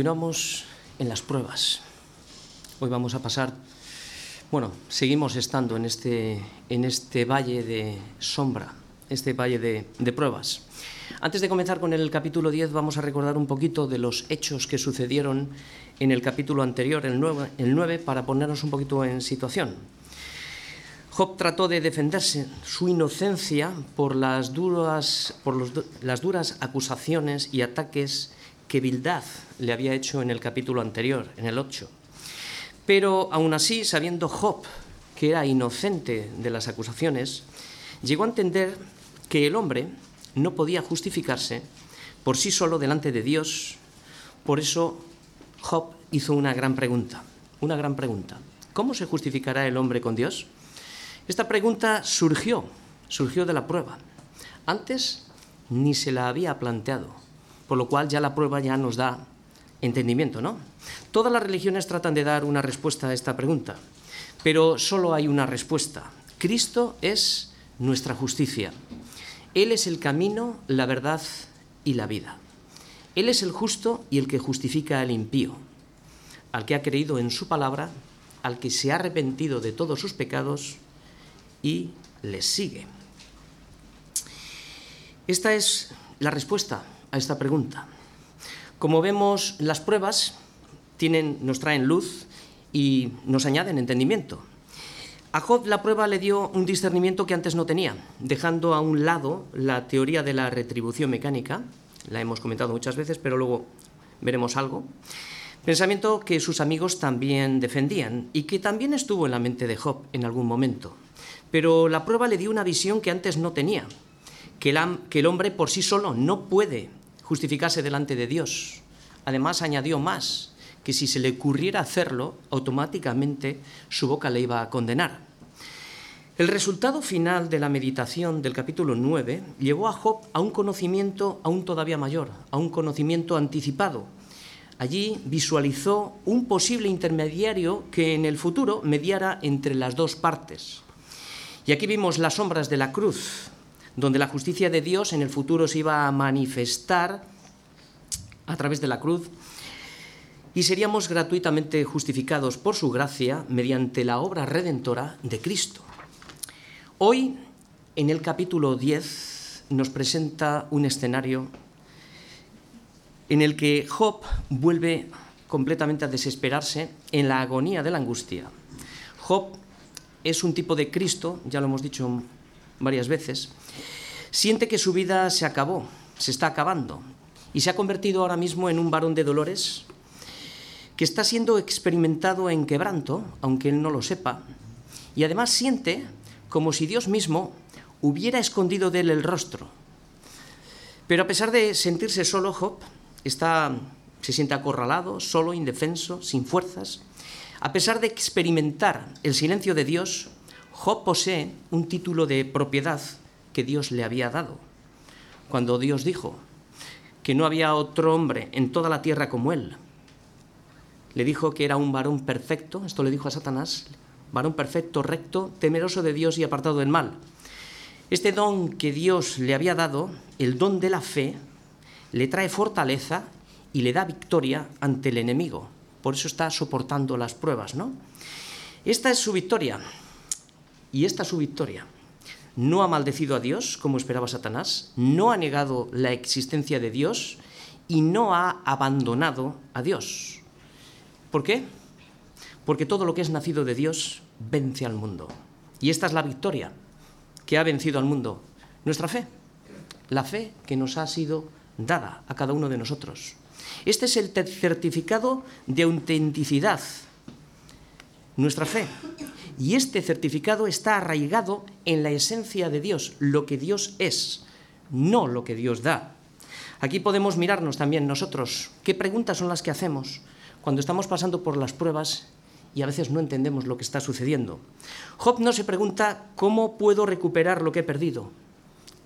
continuamos en las pruebas. Hoy vamos a pasar, bueno, seguimos estando en este, en este valle de sombra, este valle de, de pruebas. Antes de comenzar con el capítulo 10, vamos a recordar un poquito de los hechos que sucedieron en el capítulo anterior, el 9, el 9 para ponernos un poquito en situación. Job trató de defenderse su inocencia por las duras, por los, las duras acusaciones y ataques que Bildad le había hecho en el capítulo anterior, en el 8. Pero aún así, sabiendo Job que era inocente de las acusaciones, llegó a entender que el hombre no podía justificarse por sí solo delante de Dios. Por eso Job hizo una gran pregunta, una gran pregunta. ¿Cómo se justificará el hombre con Dios? Esta pregunta surgió, surgió de la prueba. Antes ni se la había planteado, por lo cual ya la prueba ya nos da entendimiento, ¿no? Todas las religiones tratan de dar una respuesta a esta pregunta, pero solo hay una respuesta. Cristo es nuestra justicia. Él es el camino, la verdad y la vida. Él es el justo y el que justifica al impío, al que ha creído en su palabra, al que se ha arrepentido de todos sus pecados y le sigue. Esta es la respuesta a esta pregunta. Como vemos, las pruebas tienen, nos traen luz y nos añaden entendimiento. A Job la prueba le dio un discernimiento que antes no tenía, dejando a un lado la teoría de la retribución mecánica, la hemos comentado muchas veces, pero luego veremos algo, pensamiento que sus amigos también defendían y que también estuvo en la mente de Job en algún momento. Pero la prueba le dio una visión que antes no tenía, que, el hombre por sí solo no puede justificarse delante de Dios. Además añadió más, que si se le ocurriera hacerlo, automáticamente su boca le iba a condenar. El resultado final de la meditación del capítulo 9 llevó a Job a un conocimiento aún todavía mayor, a un conocimiento anticipado. Allí visualizó un posible intermediario que en el futuro mediara entre las dos partes. Y aquí vimos las sombras de la cruz, donde la justicia de Dios en el futuro se iba a manifestar a través de la cruz y seríamos gratuitamente justificados por su gracia mediante la obra redentora de Cristo. Hoy, en el capítulo 10, nos presenta un escenario en el que Job vuelve completamente a desesperarse en la agonía de la angustia. Job es un tipo de Cristo, ya lo hemos dicho varias veces, siente que su vida se acabó, se está acabando, y se ha convertido ahora mismo en un varón de dolores que está siendo experimentado en quebranto, aunque él no lo sepa, y además siente como si Dios mismo hubiera escondido de él el rostro. Pero a pesar de sentirse solo, Job está, se siente acorralado, solo, indefenso, sin fuerzas, a pesar de experimentar el silencio de Dios, Job posee un título de propiedad que Dios le había dado. Cuando Dios dijo que no había otro hombre en toda la tierra como él, le dijo que era un varón perfecto, esto le dijo a Satanás, varón perfecto, recto, temeroso de Dios y apartado del mal. Este don que Dios le había dado, el don de la fe, le trae fortaleza y le da victoria ante el enemigo por eso está soportando las pruebas, ¿no? Esta es su victoria. Y esta es su victoria. No ha maldecido a Dios, como esperaba Satanás, no ha negado la existencia de Dios y no ha abandonado a Dios. ¿Por qué? Porque todo lo que es nacido de Dios vence al mundo. Y esta es la victoria que ha vencido al mundo. Nuestra fe. La fe que nos ha sido dada a cada uno de nosotros. Este es el certificado de autenticidad, nuestra fe. Y este certificado está arraigado en la esencia de Dios, lo que Dios es, no lo que Dios da. Aquí podemos mirarnos también nosotros qué preguntas son las que hacemos cuando estamos pasando por las pruebas y a veces no entendemos lo que está sucediendo. Job no se pregunta cómo puedo recuperar lo que he perdido.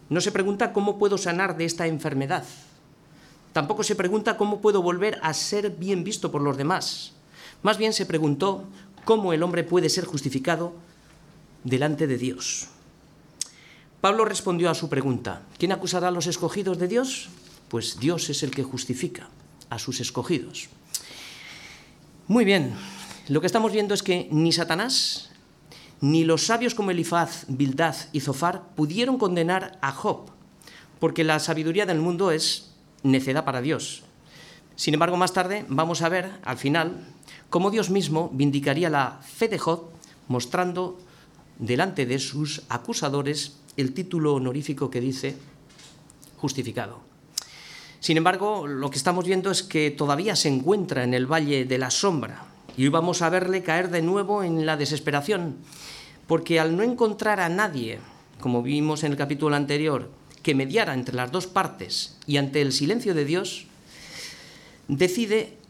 No se pregunta cómo puedo sanar de esta enfermedad. Tampoco se pregunta cómo puedo volver a ser bien visto por los demás. Más bien se preguntó cómo el hombre puede ser justificado delante de Dios. Pablo respondió a su pregunta, ¿quién acusará a los escogidos de Dios? Pues Dios es el que justifica a sus escogidos. Muy bien, lo que estamos viendo es que ni Satanás ni los sabios como Elifaz, Bildad y Zofar pudieron condenar a Job, porque la sabiduría del mundo es necedad para Dios. Sin embargo, más tarde vamos a ver, al final, cómo Dios mismo vindicaría la fe de Job, mostrando delante de sus acusadores el título honorífico que dice justificado. Sin embargo, lo que estamos viendo es que todavía se encuentra en el valle de la sombra y hoy vamos a verle caer de nuevo en la desesperación porque al no encontrar a nadie, como vimos en el capítulo anterior, que mediara entre las dos partes y ante el silencio de Dios, decide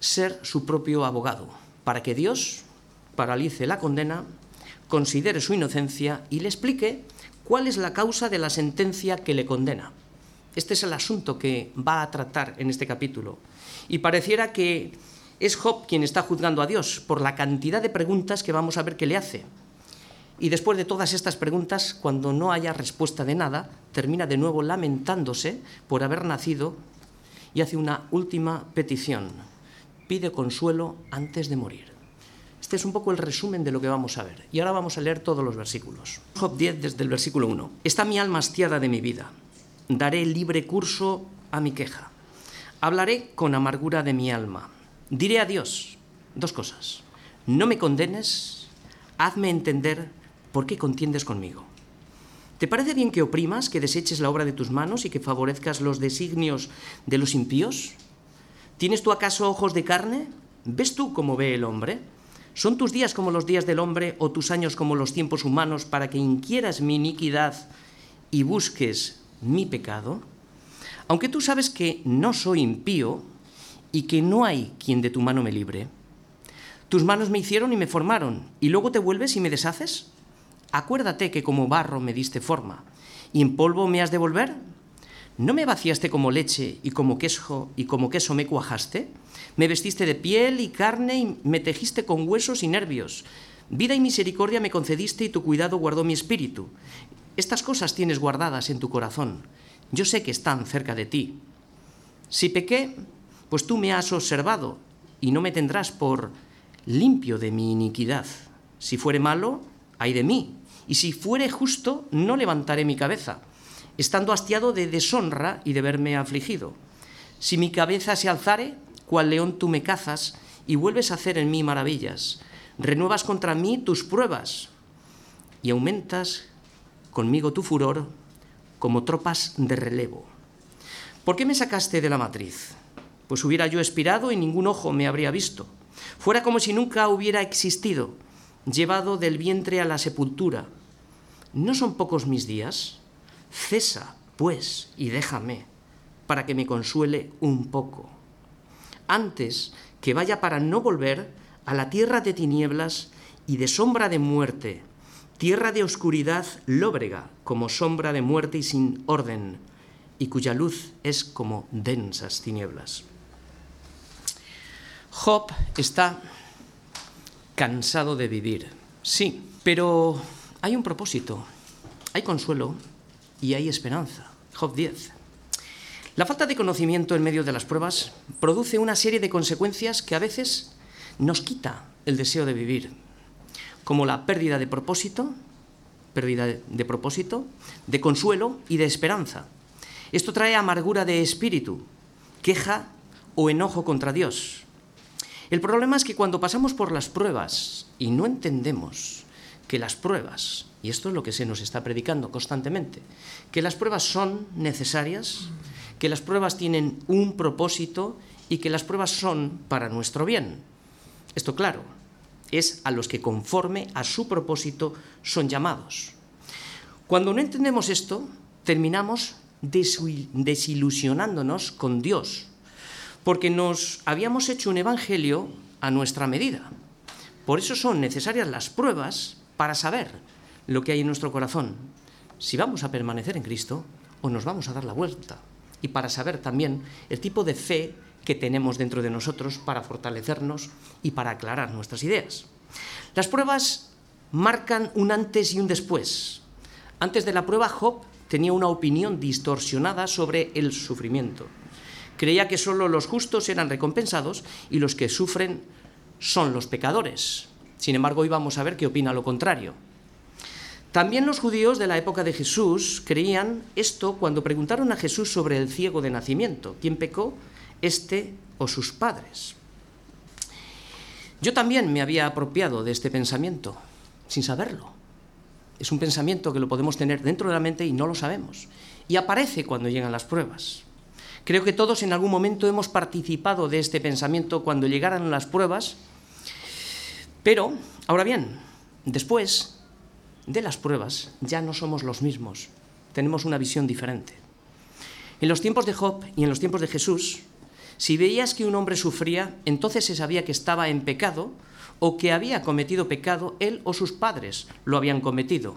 ser su propio abogado, para que Dios paralice la condena, considere su inocencia y le explique cuál es la causa de la sentencia que le condena. Este es el asunto que va a tratar en este capítulo. Y pareciera que es Job quien está juzgando a Dios por la cantidad de preguntas que vamos a ver que le hace. Y después de todas estas preguntas, cuando no haya respuesta de nada, termina de nuevo lamentándose por haber nacido y hace una última petición. Pide consuelo antes de morir. Este es un poco el resumen de lo que vamos a ver. Y ahora vamos a leer todos los versículos. Job 10 desde el versículo 1. Está mi alma hastiada de mi vida. Daré libre curso a mi queja. Hablaré con amargura de mi alma. Diré a Dios dos cosas. No me condenes, hazme entender ¿por qué contiendes conmigo? ¿Te parece bien que oprimas, que deseches la obra de tus manos y que favorezcas los designios de los impíos? ¿Tienes tú acaso ojos de carne? ¿Ves tú cómo ve el hombre? ¿Son tus días como los días del hombre o tus años como los tiempos humanos para que inquieras mi iniquidad y busques mi pecado? Aunque tú sabes que no soy impío y que no hay quien de tu mano me libre. Tus manos me hicieron y me formaron, y luego te vuelves y me deshaces. Acuérdate que como barro me diste forma, y en polvo me has de volver. ¿No me vaciaste como leche y como queso y como queso me cuajaste? Me vestiste de piel y carne y me tejiste con huesos y nervios. Vida y misericordia me concediste y tu cuidado guardó mi espíritu. Estas cosas tienes guardadas en tu corazón. Yo sé que están cerca de ti. Si pequé, pues tú me has observado y no me tendrás por limpio de mi iniquidad. Si fuere malo, ay de mí, y si fuere justo, no levantaré mi cabeza, estando hastiado de deshonra y de verme afligido. Si mi cabeza se alzare, cual león tú me cazas, y vuelves a hacer en mí maravillas. Renuevas contra mí tus pruebas, y aumentas conmigo tu furor como tropas de relevo. ¿Por qué me sacaste de la matriz? Pues hubiera yo expirado y ningún ojo me habría visto. Fuera como si nunca hubiera existido, llevado del vientre a la sepultura ¿No son pocos mis días? Cesa, pues, y déjame, para que me consuele un poco. Antes que vaya para no volver a la tierra de tinieblas y de sombra de muerte, tierra de oscuridad lóbrega, como sombra de muerte y sin orden, y cuya luz es como densas tinieblas. Job está cansado de vivir, sí, pero hay un propósito, hay consuelo y hay esperanza. Job 10. La falta de conocimiento en medio de las pruebas produce una serie de consecuencias que a veces nos quita el deseo de vivir, como la pérdida de propósito, pérdida de propósito, de consuelo y de esperanza. Esto trae amargura de espíritu, queja o enojo contra Dios. El problema es que cuando pasamos por las pruebas y no entendemos que las pruebas, y esto es lo que se nos está predicando constantemente, que las pruebas son necesarias, que las pruebas tienen un propósito y que las pruebas son para nuestro bien. Esto claro, es a los que conforme a su propósito son llamados. Cuando no entendemos esto, terminamos desilusionándonos con Dios, porque nos habíamos hecho un evangelio a nuestra medida. Por eso son necesarias las pruebas para saber lo que hay en nuestro corazón, si vamos a permanecer en Cristo o nos vamos a dar la vuelta, y para saber también el tipo de fe que tenemos dentro de nosotros para fortalecernos y para aclarar nuestras ideas. Las pruebas marcan un antes y un después. Antes de la prueba, Job tenía una opinión distorsionada sobre el sufrimiento. Creía que solo los justos eran recompensados y los que sufren son los pecadores. Sin embargo, hoy vamos a ver qué opina lo contrario. También los judíos de la época de Jesús creían esto cuando preguntaron a Jesús sobre el ciego de nacimiento. ¿Quién pecó? ¿Este o sus padres? Yo también me había apropiado de este pensamiento, sin saberlo. Es un pensamiento que lo podemos tener dentro de la mente y no lo sabemos. Y aparece cuando llegan las pruebas. Creo que todos en algún momento hemos participado de este pensamiento cuando llegaran las pruebas. Pero, ahora bien, después de las pruebas ya no somos los mismos. Tenemos una visión diferente. En los tiempos de Job y en los tiempos de Jesús, si veías que un hombre sufría, entonces se sabía que estaba en pecado o que había cometido pecado él o sus padres lo habían cometido.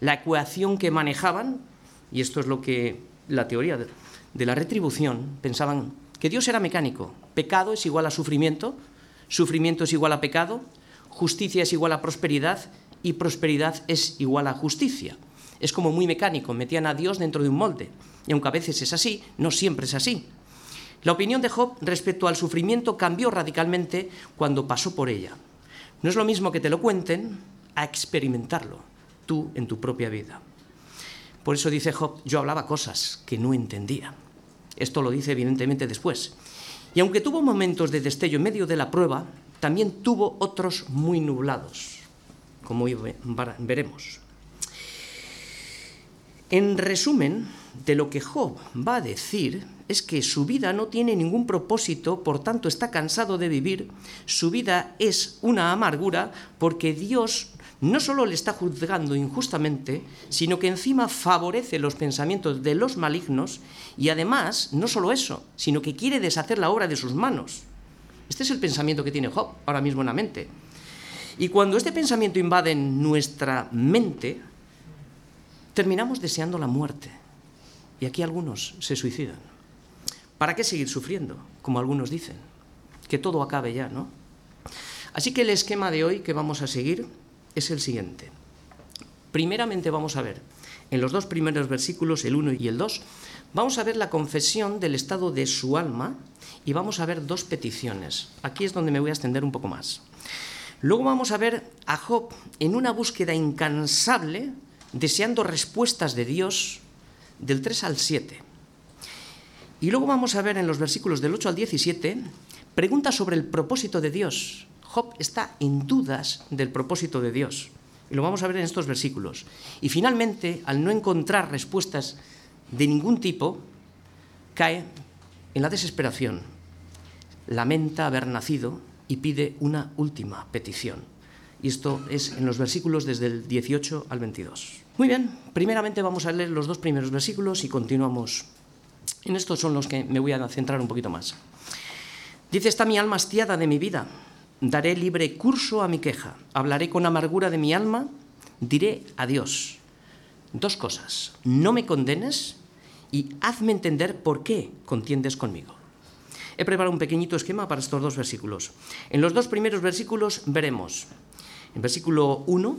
La ecuación que manejaban, y esto es lo que la teoría de la retribución, pensaban que Dios era mecánico. Pecado es igual a sufrimiento, sufrimiento es igual a pecado, justicia es igual a prosperidad y prosperidad es igual a justicia. Es como muy mecánico, metían a Dios dentro de un molde. Y aunque a veces es así, no siempre es así. La opinión de Job respecto al sufrimiento cambió radicalmente cuando pasó por ella. No es lo mismo que te lo cuenten a experimentarlo tú en tu propia vida. Por eso dice Job, yo hablaba cosas que no entendía. Esto lo dice evidentemente después. Y aunque tuvo momentos de destello en medio de la prueba, también tuvo otros muy nublados, como veremos. En resumen, de lo que Job va a decir es que su vida no tiene ningún propósito, por tanto está cansado de vivir, su vida es una amargura porque Dios no solo le está juzgando injustamente, sino que encima favorece los pensamientos de los malignos y además, no solo eso, sino que quiere deshacer la obra de sus manos. Este es el pensamiento que tiene Job ahora mismo en la mente. Y cuando este pensamiento invade nuestra mente, terminamos deseando la muerte. Y aquí algunos se suicidan. ¿Para qué seguir sufriendo? Como algunos dicen. Que todo acabe ya, ¿no? Así que el esquema de hoy que vamos a seguir es el siguiente. Primeramente vamos a ver, en los dos primeros versículos, el 1 y el 2, vamos a ver la confesión del estado de su alma y vamos a ver dos peticiones. Aquí es donde me voy a extender un poco más. Luego vamos a ver a Job en una búsqueda incansable, deseando respuestas de Dios del 3 al 7. Y luego vamos a ver en los versículos del 8 al 17 preguntas sobre el propósito de Dios. Job está en dudas del propósito de Dios. Y lo vamos a ver en estos versículos. Y finalmente, al no encontrar respuestas de ningún tipo, cae en la desesperación. Lamenta haber nacido y pide una última petición. Y esto es en los versículos desde el 18 al 22. Muy bien, primeramente vamos a leer los dos primeros versículos y continuamos. En estos son los que me voy a centrar un poquito más. Dice, está mi alma hastiada de mi vida, daré libre curso a mi queja, hablaré con amargura de mi alma, diré adiós. Dos cosas, no me condenes y hazme entender por qué contiendes conmigo. He preparado un pequeñito esquema para estos dos versículos. En los dos primeros versículos veremos, en versículo 1,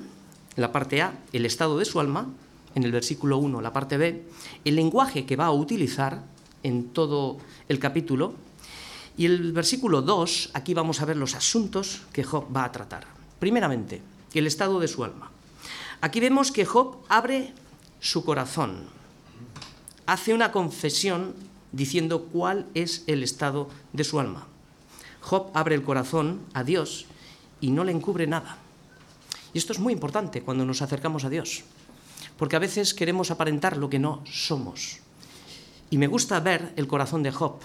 en la parte A, el estado de su alma, en el versículo 1, la parte B, el lenguaje que va a utilizar en todo el capítulo, y el versículo 2, aquí vamos a ver los asuntos que Job va a tratar. Primeramente, el estado de su alma. Aquí vemos que Job abre su corazón, hace una confesión diciendo cuál es el estado de su alma. Job abre el corazón a Dios y no le encubre nada. Y esto es muy importante cuando nos acercamos a Dios, porque a veces queremos aparentar lo que no somos. Y me gusta ver el corazón de Job,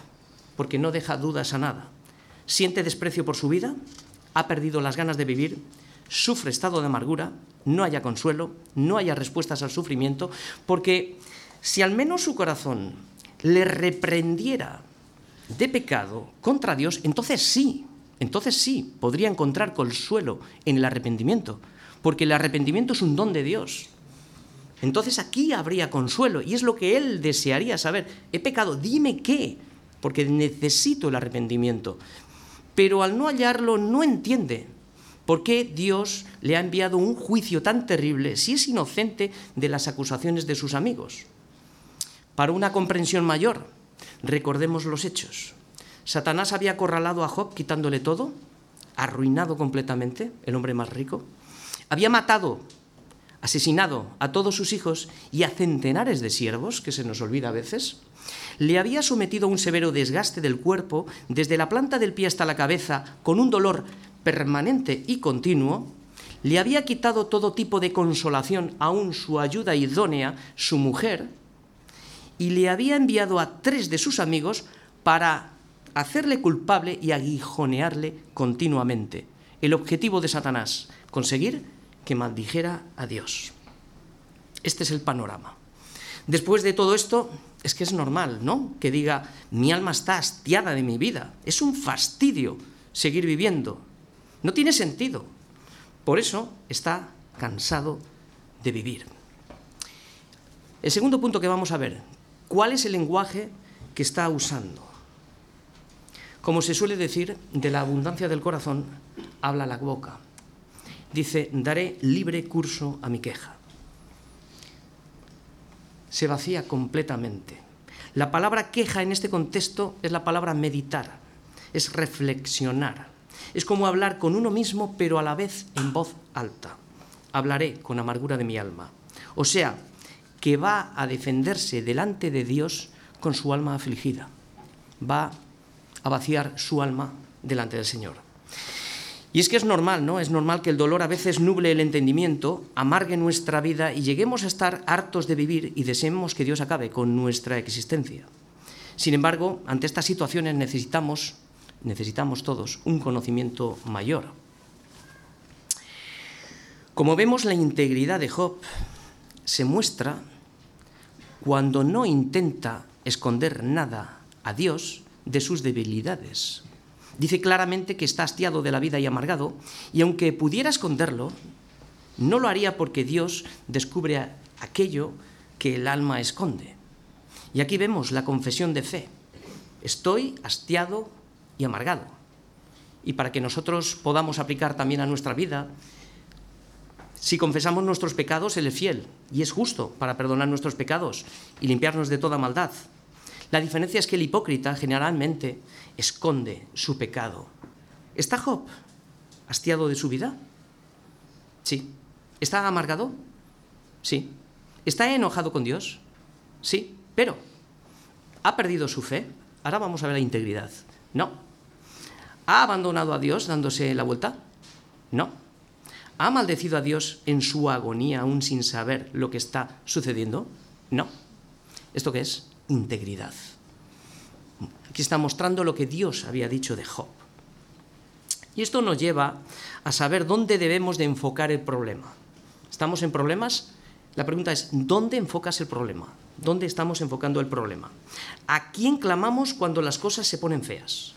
porque no deja dudas a nada. Siente desprecio por su vida, ha perdido las ganas de vivir, sufre estado de amargura, no haya consuelo, no haya respuestas al sufrimiento, porque si al menos su corazón le reprendiera de pecado contra Dios, entonces sí, entonces sí, podría encontrar consuelo en el arrepentimiento porque el arrepentimiento es un don de Dios. Entonces aquí habría consuelo y es lo que él desearía saber. He pecado, dime qué, porque necesito el arrepentimiento. Pero al no hallarlo no entiende por qué Dios le ha enviado un juicio tan terrible si es inocente de las acusaciones de sus amigos. Para una comprensión mayor, recordemos los hechos. Satanás había acorralado a Job quitándole todo, arruinado completamente, el hombre más rico. Había matado, asesinado a todos sus hijos y a centenares de siervos, que se nos olvida a veces. Le había sometido a un severo desgaste del cuerpo, desde la planta del pie hasta la cabeza, con un dolor permanente y continuo. Le había quitado todo tipo de consolación, aún su ayuda idónea, su mujer, y le había enviado a tres de sus amigos para hacerle culpable y aguijonearle continuamente. El objetivo de Satanás, conseguir que maldijera a Dios. Este es el panorama. Después de todo esto, es que es normal, ¿no? Que diga, mi alma está hastiada de mi vida. Es un fastidio seguir viviendo. No tiene sentido. Por eso está cansado de vivir. El segundo punto que vamos a ver, ¿cuál es el lenguaje que está usando? Como se suele decir, de la abundancia del corazón habla la boca. Dice, daré libre curso a mi queja. Se vacía completamente. La palabra queja en este contexto es la palabra meditar, es reflexionar. Es como hablar con uno mismo, pero a la vez en voz alta. Hablaré con amargura de mi alma. O sea, que va a defenderse delante de Dios con su alma afligida. Va a vaciar su alma delante del Señor. Y es que es normal, ¿no? Es normal que el dolor a veces nuble el entendimiento, amargue nuestra vida y lleguemos a estar hartos de vivir y deseemos que Dios acabe con nuestra existencia. Sin embargo, ante estas situaciones necesitamos, necesitamos todos un conocimiento mayor. Como vemos, la integridad de Job se muestra cuando no intenta esconder nada a Dios, de sus debilidades. Dice claramente que está hastiado de la vida y amargado, y aunque pudiera esconderlo, no lo haría porque Dios descubre aquello que el alma esconde. Y aquí vemos la confesión de fe. Estoy hastiado y amargado. Y para que nosotros podamos aplicar también a nuestra vida, si confesamos nuestros pecados, Él es fiel y es justo para perdonar nuestros pecados y limpiarnos de toda maldad. La diferencia es que el hipócrita generalmente esconde su pecado. ¿Está Job hastiado de su vida? Sí. ¿Está amargado? Sí. ¿Está enojado con Dios? Sí. Pero, ¿ha perdido su fe? Ahora vamos a ver la integridad. No. ¿Ha abandonado a Dios dándose la vuelta? No. ¿Ha maldecido a Dios en su agonía aún sin saber lo que está sucediendo? No. ¿Esto qué es? integridad. Aquí está mostrando lo que Dios había dicho de Job. Y esto nos lleva a saber dónde debemos de enfocar el problema. ¿Estamos en problemas? La pregunta es, ¿dónde enfocas el problema? ¿Dónde estamos enfocando el problema? ¿A quién clamamos cuando las cosas se ponen feas?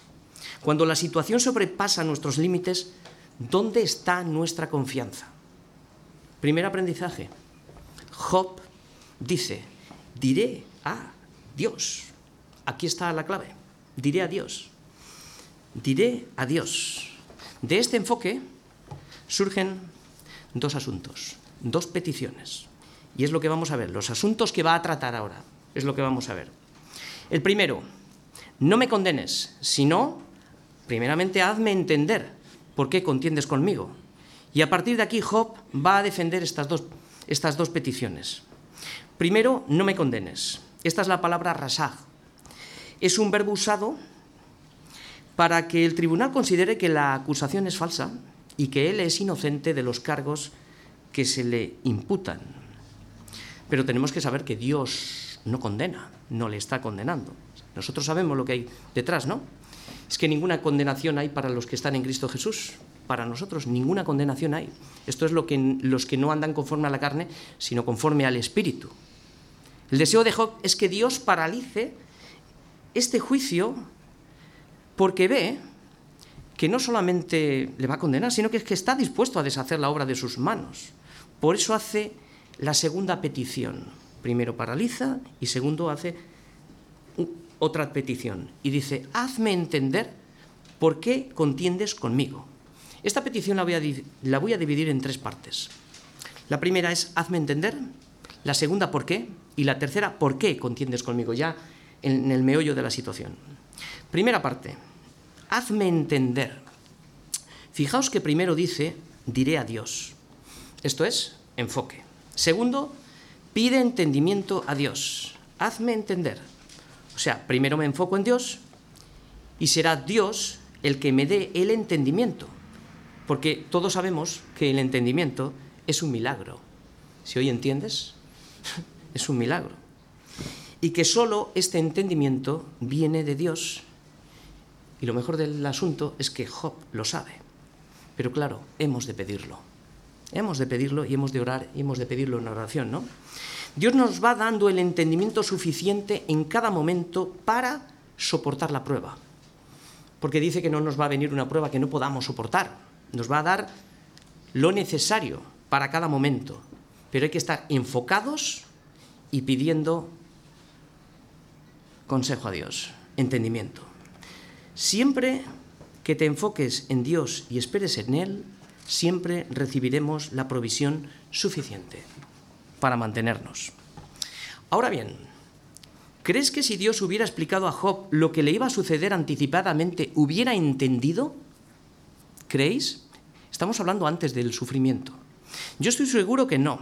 Cuando la situación sobrepasa nuestros límites, ¿dónde está nuestra confianza? Primer aprendizaje. Job dice, diré a Dios. Aquí está la clave. Diré a Dios. Diré a Dios. De este enfoque surgen dos asuntos, dos peticiones. Y es lo que vamos a ver, los asuntos que va a tratar ahora. Es lo que vamos a ver. El primero, no me condenes, sino, primeramente, hazme entender por qué contiendes conmigo. Y a partir de aquí Job va a defender estas dos, estas dos peticiones. Primero, no me condenes. Esta es la palabra rasaj. Es un verbo usado para que el tribunal considere que la acusación es falsa y que él es inocente de los cargos que se le imputan. Pero tenemos que saber que Dios no condena, no le está condenando. Nosotros sabemos lo que hay detrás, ¿no? Es que ninguna condenación hay para los que están en Cristo Jesús. Para nosotros ninguna condenación hay. Esto es lo que los que no andan conforme a la carne, sino conforme al Espíritu. El deseo de Job es que Dios paralice este juicio porque ve que no solamente le va a condenar, sino que es que está dispuesto a deshacer la obra de sus manos. Por eso hace la segunda petición. Primero paraliza y segundo hace otra petición. Y dice, hazme entender por qué contiendes conmigo. Esta petición la voy a, dividir en tres partes. La primera es, hazme entender. La segunda, ¿por qué? Y la tercera, ¿por qué contiendes conmigo? Ya en el meollo de la situación. Primera parte, hazme entender. Fijaos que primero dice, diré a Dios. Esto es, enfoque. Segundo, pide entendimiento a Dios. Hazme entender. O sea, primero me enfoco en Dios y será Dios el que me dé el entendimiento. Porque todos sabemos que el entendimiento es un milagro. Si hoy entiendes, es un milagro. Y que solo este entendimiento viene de Dios. Y lo mejor del asunto es que Job lo sabe. Pero claro, hemos de pedirlo. Hemos de pedirlo y hemos de orar y hemos de pedirlo en oración, ¿no? Dios nos va dando el entendimiento suficiente en cada momento para soportar la prueba. Porque dice que no nos va a venir una prueba que no podamos soportar. Nos va a dar lo necesario para cada momento. Pero hay que estar enfocados y pidiendo consejo a Dios, entendimiento. Siempre que te enfoques en Dios y esperes en Él, siempre recibiremos la provisión suficiente para mantenernos. Ahora bien, ¿crees que si Dios hubiera explicado a Job lo que le iba a suceder anticipadamente, hubiera entendido? ¿Creéis? Estamos hablando antes del sufrimiento. Yo estoy seguro que no.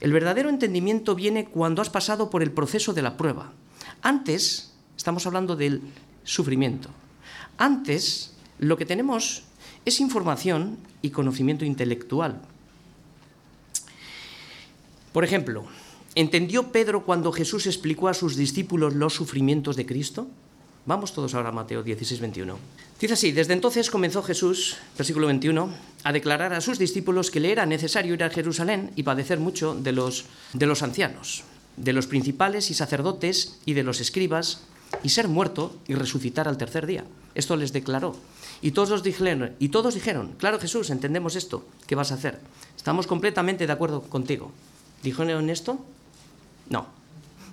El verdadero entendimiento viene cuando has pasado por el proceso de la prueba. Antes, estamos hablando del sufrimiento. Antes, lo que tenemos es información y conocimiento intelectual. Por ejemplo, ¿entendió Pedro cuando Jesús explicó a sus discípulos los sufrimientos de Cristo? Vamos todos ahora a Mateo 16, 21. Dice así, desde entonces comenzó Jesús, versículo 21, a declarar a sus discípulos que le era necesario ir a Jerusalén y padecer mucho de los, de los ancianos, de los principales y sacerdotes y de los escribas, y ser muerto y resucitar al tercer día. Esto les declaró. Y todos dijeron, y todos dijeron, claro Jesús, entendemos esto, ¿qué vas a hacer? Estamos completamente de acuerdo contigo. ¿Dijeron esto? No.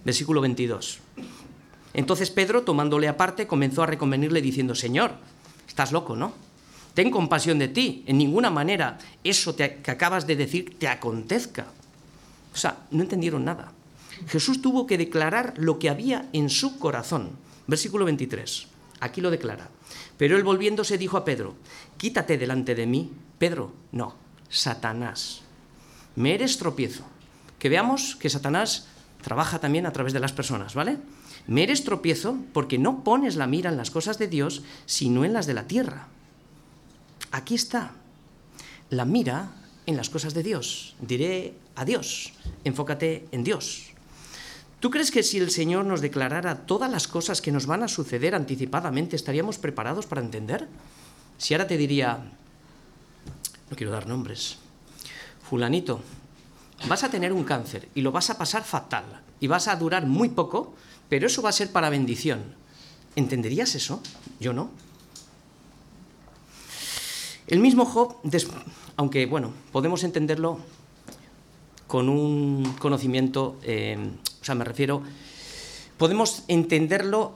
Versículo 22. Entonces Pedro, tomándole aparte, comenzó a reconvenirle diciendo, Señor, estás loco, ¿no? Ten compasión de ti. En ninguna manera eso que acabas de decir te acontezca. O sea, no entendieron nada. Jesús tuvo que declarar lo que había en su corazón. Versículo 23. Aquí lo declara. Pero él volviéndose dijo a Pedro, quítate delante de mí. Pedro, no, Satanás. Me eres tropiezo. Que veamos que Satanás trabaja también a través de las personas, ¿vale? Me eres tropiezo porque no pones la mira en las cosas de Dios, sino en las de la tierra. Aquí está. La mira en las cosas de Dios. Diré a Dios. Enfócate en Dios. ¿Tú crees que si el Señor nos declarara todas las cosas que nos van a suceder anticipadamente, estaríamos preparados para entender? Si ahora te diría, no quiero dar nombres, fulanito, vas a tener un cáncer y lo vas a pasar fatal y vas a durar muy poco, pero eso va a ser para bendición. ¿Entenderías eso? Yo no. El mismo Job, aunque bueno, podemos entenderlo con un conocimiento eh, o sea, me refiero, podemos entenderlo,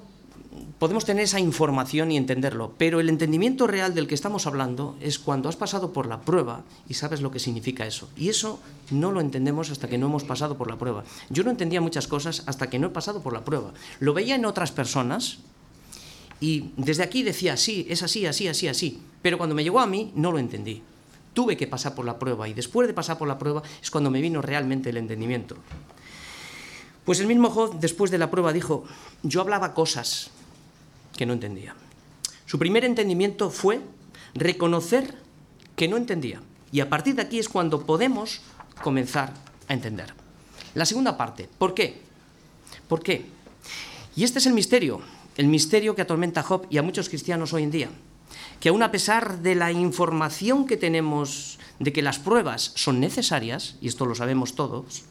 podemos tener esa información y entenderlo, pero el entendimiento real del que estamos hablando es cuando has pasado por la prueba y sabes lo que significa eso. Y eso no lo entendemos hasta que no hemos pasado por la prueba. Yo no entendía muchas cosas hasta que no he pasado por la prueba. Lo veía en otras personas y desde aquí decía, sí, es así, así, así, así. Pero cuando me llegó a mí, no lo entendí. Tuve que pasar por la prueba y después de pasar por la prueba es cuando me vino realmente el entendimiento. Pues el mismo Job, después de la prueba, dijo, yo hablaba cosas que no entendía. Su primer entendimiento fue reconocer que no entendía. Y a partir de aquí es cuando podemos comenzar a entender. La segunda parte, ¿por qué? ¿Por qué? Y este es el misterio, el misterio que atormenta a Job y a muchos cristianos hoy en día. Que aún a pesar de la información que tenemos de que las pruebas son necesarias, y esto lo sabemos todos,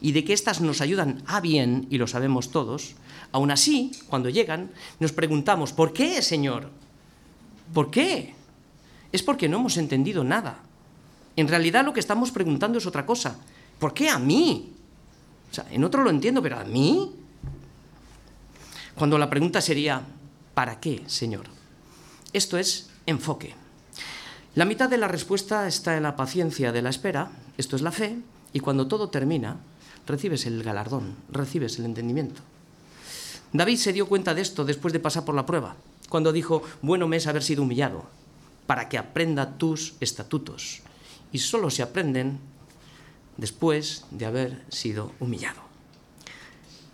y de que éstas nos ayudan a bien, y lo sabemos todos, aún así, cuando llegan, nos preguntamos, ¿por qué, Señor? ¿Por qué? Es porque no hemos entendido nada. En realidad lo que estamos preguntando es otra cosa. ¿Por qué a mí? O sea, en otro lo entiendo, pero a mí. Cuando la pregunta sería, ¿para qué, Señor? Esto es enfoque. La mitad de la respuesta está en la paciencia de la espera, esto es la fe, y cuando todo termina, recibes el galardón, recibes el entendimiento. David se dio cuenta de esto después de pasar por la prueba, cuando dijo, bueno me es haber sido humillado. para que aprenda tus estatutos. Y solo se aprenden después de haber sido humillado.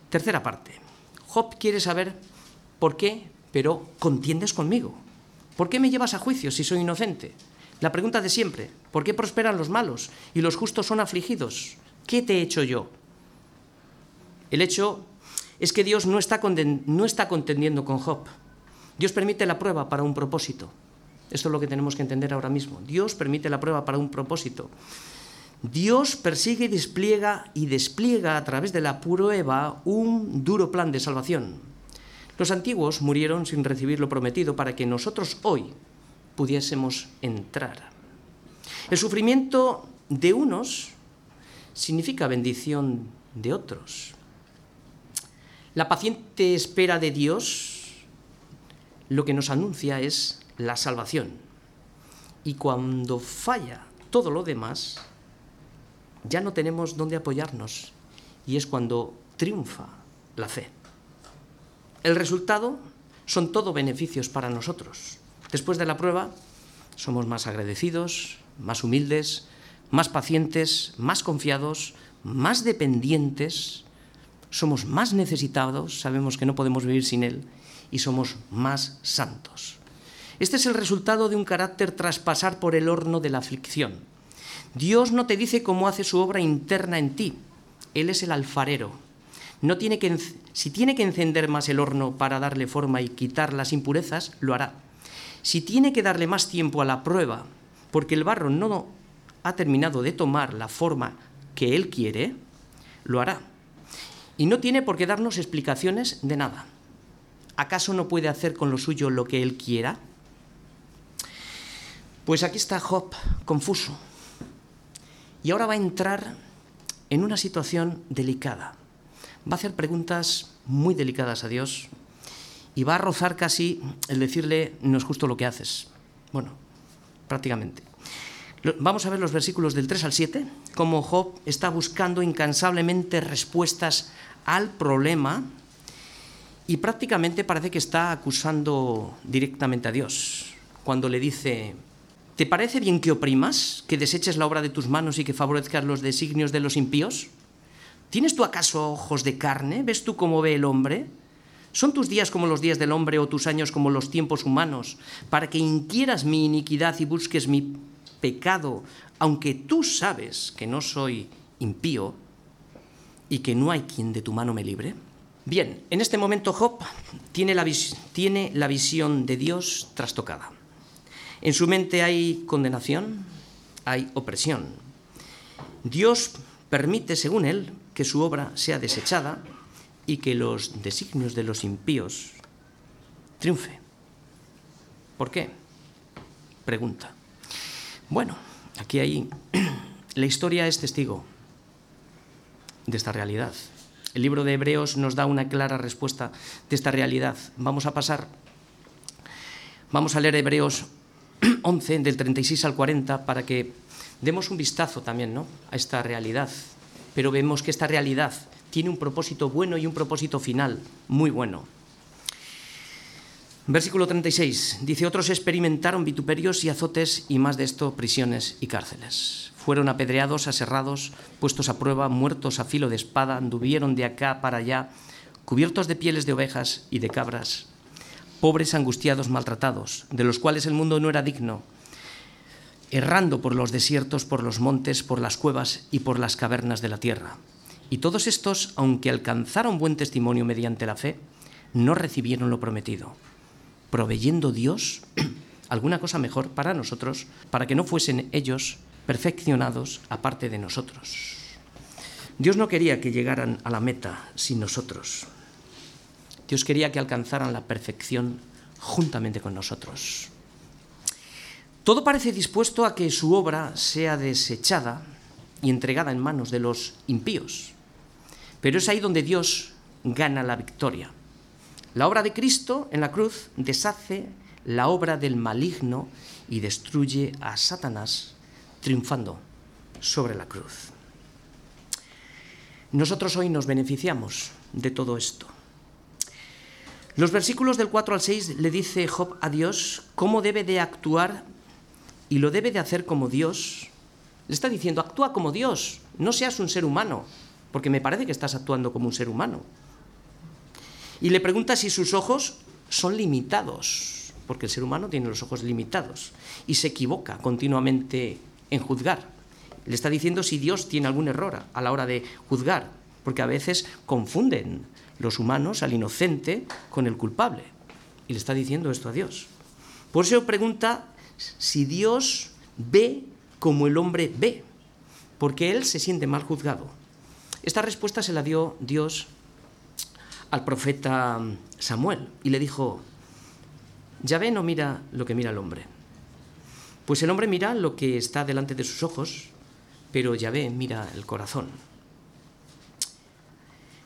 Tercera parte. Job quiere saber por qué, pero contiendes conmigo. ¿Por qué me llevas a juicio si soy inocente? La pregunta de siempre, ¿por qué prosperan los malos y los justos son afligidos? ¿Qué te he hecho yo? El hecho es que Dios no está, no está contendiendo con Job. Dios permite la prueba para un propósito. Esto es lo que tenemos que entender ahora mismo. Dios permite la prueba para un propósito. Dios persigue y despliega y despliega a través de la prueba un duro plan de salvación. Los antiguos murieron sin recibir lo prometido para que nosotros hoy pudiésemos entrar. El sufrimiento de unos significa bendición de otros. La paciente espera de Dios lo que nos anuncia es la salvación. Y cuando falla todo lo demás, ya no tenemos dónde apoyarnos y es cuando triunfa la fe. El resultado son todo beneficios para nosotros. Después de la prueba, somos más agradecidos, más humildes, más pacientes, más confiados, más dependientes, somos más necesitados, sabemos que no podemos vivir sin Él y somos más santos. Este es el resultado de un carácter tras pasar por el horno de la aflicción. Dios no te dice cómo hace su obra interna en ti. Él es el alfarero. No tiene que, si tiene que encender más el horno para darle forma y quitar las impurezas, lo hará. Si tiene que darle más tiempo a la prueba, porque el barro no ha terminado de tomar la forma que Él quiere, lo hará. Y no tiene por qué darnos explicaciones de nada. ¿Acaso no puede hacer con lo suyo lo que Él quiera? Pues aquí está Job confuso. Y ahora va a entrar en una situación delicada. Va a hacer preguntas muy delicadas a Dios y va a rozar casi el decirle, no es justo lo que haces. Bueno, prácticamente. Vamos a ver los versículos del 3 al 7, cómo Job está buscando incansablemente respuestas al problema y prácticamente parece que está acusando directamente a Dios cuando le dice, ¿Te parece bien que oprimas, que deseches la obra de tus manos y que favorezcas los designios de los impíos? ¿Tienes tú acaso ojos de carne? ¿Ves tú cómo ve el hombre? ¿Son tus días como los días del hombre o tus años como los tiempos humanos, para que inquieras mi iniquidad y busques mi pecado, aunque tú sabes que no soy impío y que no hay quien de tu mano me libre? Bien, en este momento Job tiene la, tiene la visión de Dios trastocada. En su mente hay condenación, hay opresión. Dios permite, según él, que su obra sea desechada y que los designios de los impíos triunfe. ¿Por qué? Pregunta. Bueno, aquí hay... La historia es testigo de esta realidad. El libro de Hebreos nos da una clara respuesta de esta realidad. Vamos a pasar, vamos a leer Hebreos 11, del 36 al 40, para que demos un vistazo también ¿no? a esta realidad. Pero vemos que esta realidad tiene un propósito bueno y un propósito final muy bueno. Versículo 36 dice, otros experimentaron vituperios y azotes y más de esto prisiones y cárceles. Fueron apedreados, aserrados, puestos a prueba, muertos a filo de espada, anduvieron de acá para allá, cubiertos de pieles de ovejas y de cabras, pobres angustiados maltratados, de los cuales el mundo no era digno, errando por los desiertos, por los montes, por las cuevas y por las cavernas de la tierra. Y todos estos, aunque alcanzaron buen testimonio mediante la fe, no recibieron lo prometido, proveyendo Dios alguna cosa mejor para nosotros, para que no fuesen ellos perfeccionados aparte de nosotros. Dios no quería que llegaran a la meta sin nosotros. Dios quería que alcanzaran la perfección juntamente con nosotros. Todo parece dispuesto a que su obra sea desechada y entregada en manos de los impíos. Pero es ahí donde Dios gana la victoria. La obra de Cristo en la cruz deshace la obra del maligno y destruye a Satanás triunfando sobre la cruz. Nosotros hoy nos beneficiamos de todo esto. Los versículos del 4 al 6 le dice Job a Dios cómo debe de actuar y lo debe de hacer como Dios. Le está diciendo, actúa como Dios, no seas un ser humano, porque me parece que estás actuando como un ser humano. Y le pregunta si sus ojos son limitados, porque el ser humano tiene los ojos limitados y se equivoca continuamente en juzgar. Le está diciendo si Dios tiene algún error a la hora de juzgar, porque a veces confunden los humanos al inocente con el culpable. Y le está diciendo esto a Dios. Por eso pregunta si Dios ve como el hombre ve, porque él se siente mal juzgado. Esta respuesta se la dio Dios al profeta Samuel y le dijo, Yahvé no mira lo que mira el hombre, pues el hombre mira lo que está delante de sus ojos, pero Yahvé mira el corazón.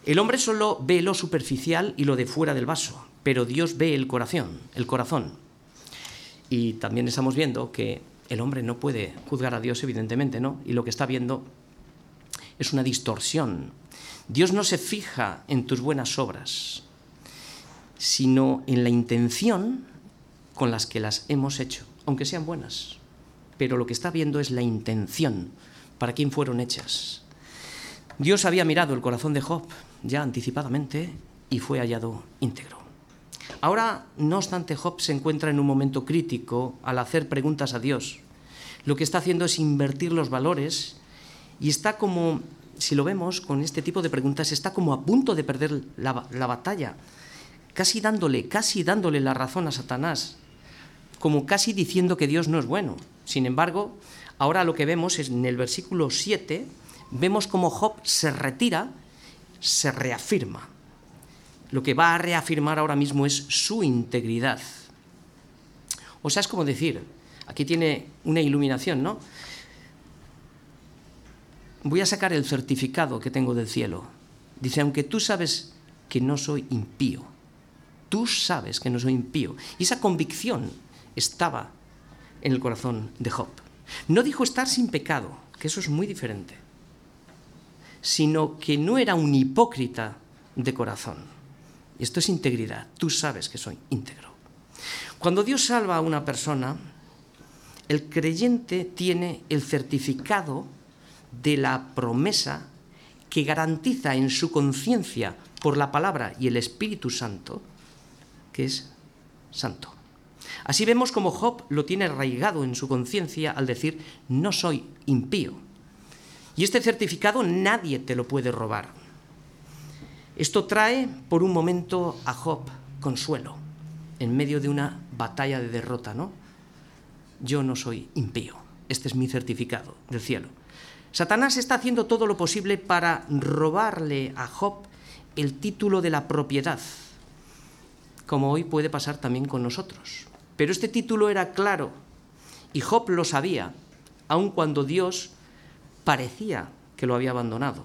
El hombre solo ve lo superficial y lo de fuera del vaso, pero Dios ve el corazón, el corazón. Y también estamos viendo que el hombre no puede juzgar a Dios, evidentemente, ¿no? Y lo que está viendo es una distorsión. Dios no se fija en tus buenas obras, sino en la intención con las que las hemos hecho, aunque sean buenas. Pero lo que está viendo es la intención, para quién fueron hechas. Dios había mirado el corazón de Job ya anticipadamente y fue hallado íntegro. Ahora, no obstante, Job se encuentra en un momento crítico al hacer preguntas a Dios. Lo que está haciendo es invertir los valores y está como, si lo vemos con este tipo de preguntas, está como a punto de perder la, la batalla, casi dándole, casi dándole la razón a Satanás, como casi diciendo que Dios no es bueno. Sin embargo, ahora lo que vemos es en el versículo 7, vemos como Job se retira, se reafirma lo que va a reafirmar ahora mismo es su integridad. O sea, es como decir, aquí tiene una iluminación, ¿no? Voy a sacar el certificado que tengo del cielo. Dice, aunque tú sabes que no soy impío, tú sabes que no soy impío. Y esa convicción estaba en el corazón de Job. No dijo estar sin pecado, que eso es muy diferente, sino que no era un hipócrita de corazón. Esto es integridad. Tú sabes que soy íntegro. Cuando Dios salva a una persona, el creyente tiene el certificado de la promesa que garantiza en su conciencia por la palabra y el Espíritu Santo que es santo. Así vemos como Job lo tiene arraigado en su conciencia al decir, no soy impío. Y este certificado nadie te lo puede robar. Esto trae por un momento a Job consuelo en medio de una batalla de derrota, ¿no? Yo no soy impío. Este es mi certificado del cielo. Satanás está haciendo todo lo posible para robarle a Job el título de la propiedad, como hoy puede pasar también con nosotros. Pero este título era claro y Job lo sabía, aun cuando Dios parecía que lo había abandonado.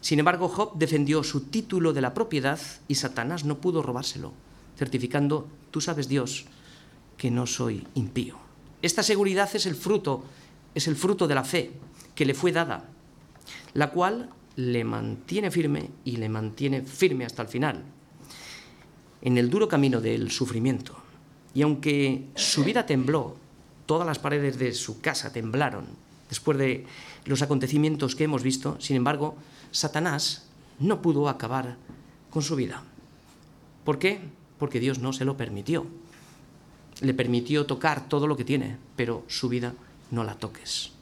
Sin embargo, Job defendió su título de la propiedad y Satanás no pudo robárselo, certificando, tú sabes Dios, que no soy impío. Esta seguridad es el fruto, es el fruto de la fe que le fue dada, la cual le mantiene firme y le mantiene firme hasta el final, en el duro camino del sufrimiento. Y aunque su vida tembló, todas las paredes de su casa temblaron después de los acontecimientos que hemos visto, sin embargo, Satanás no pudo acabar con su vida. ¿Por qué? Porque Dios no se lo permitió. Le permitió tocar todo lo que tiene, pero su vida no la toques.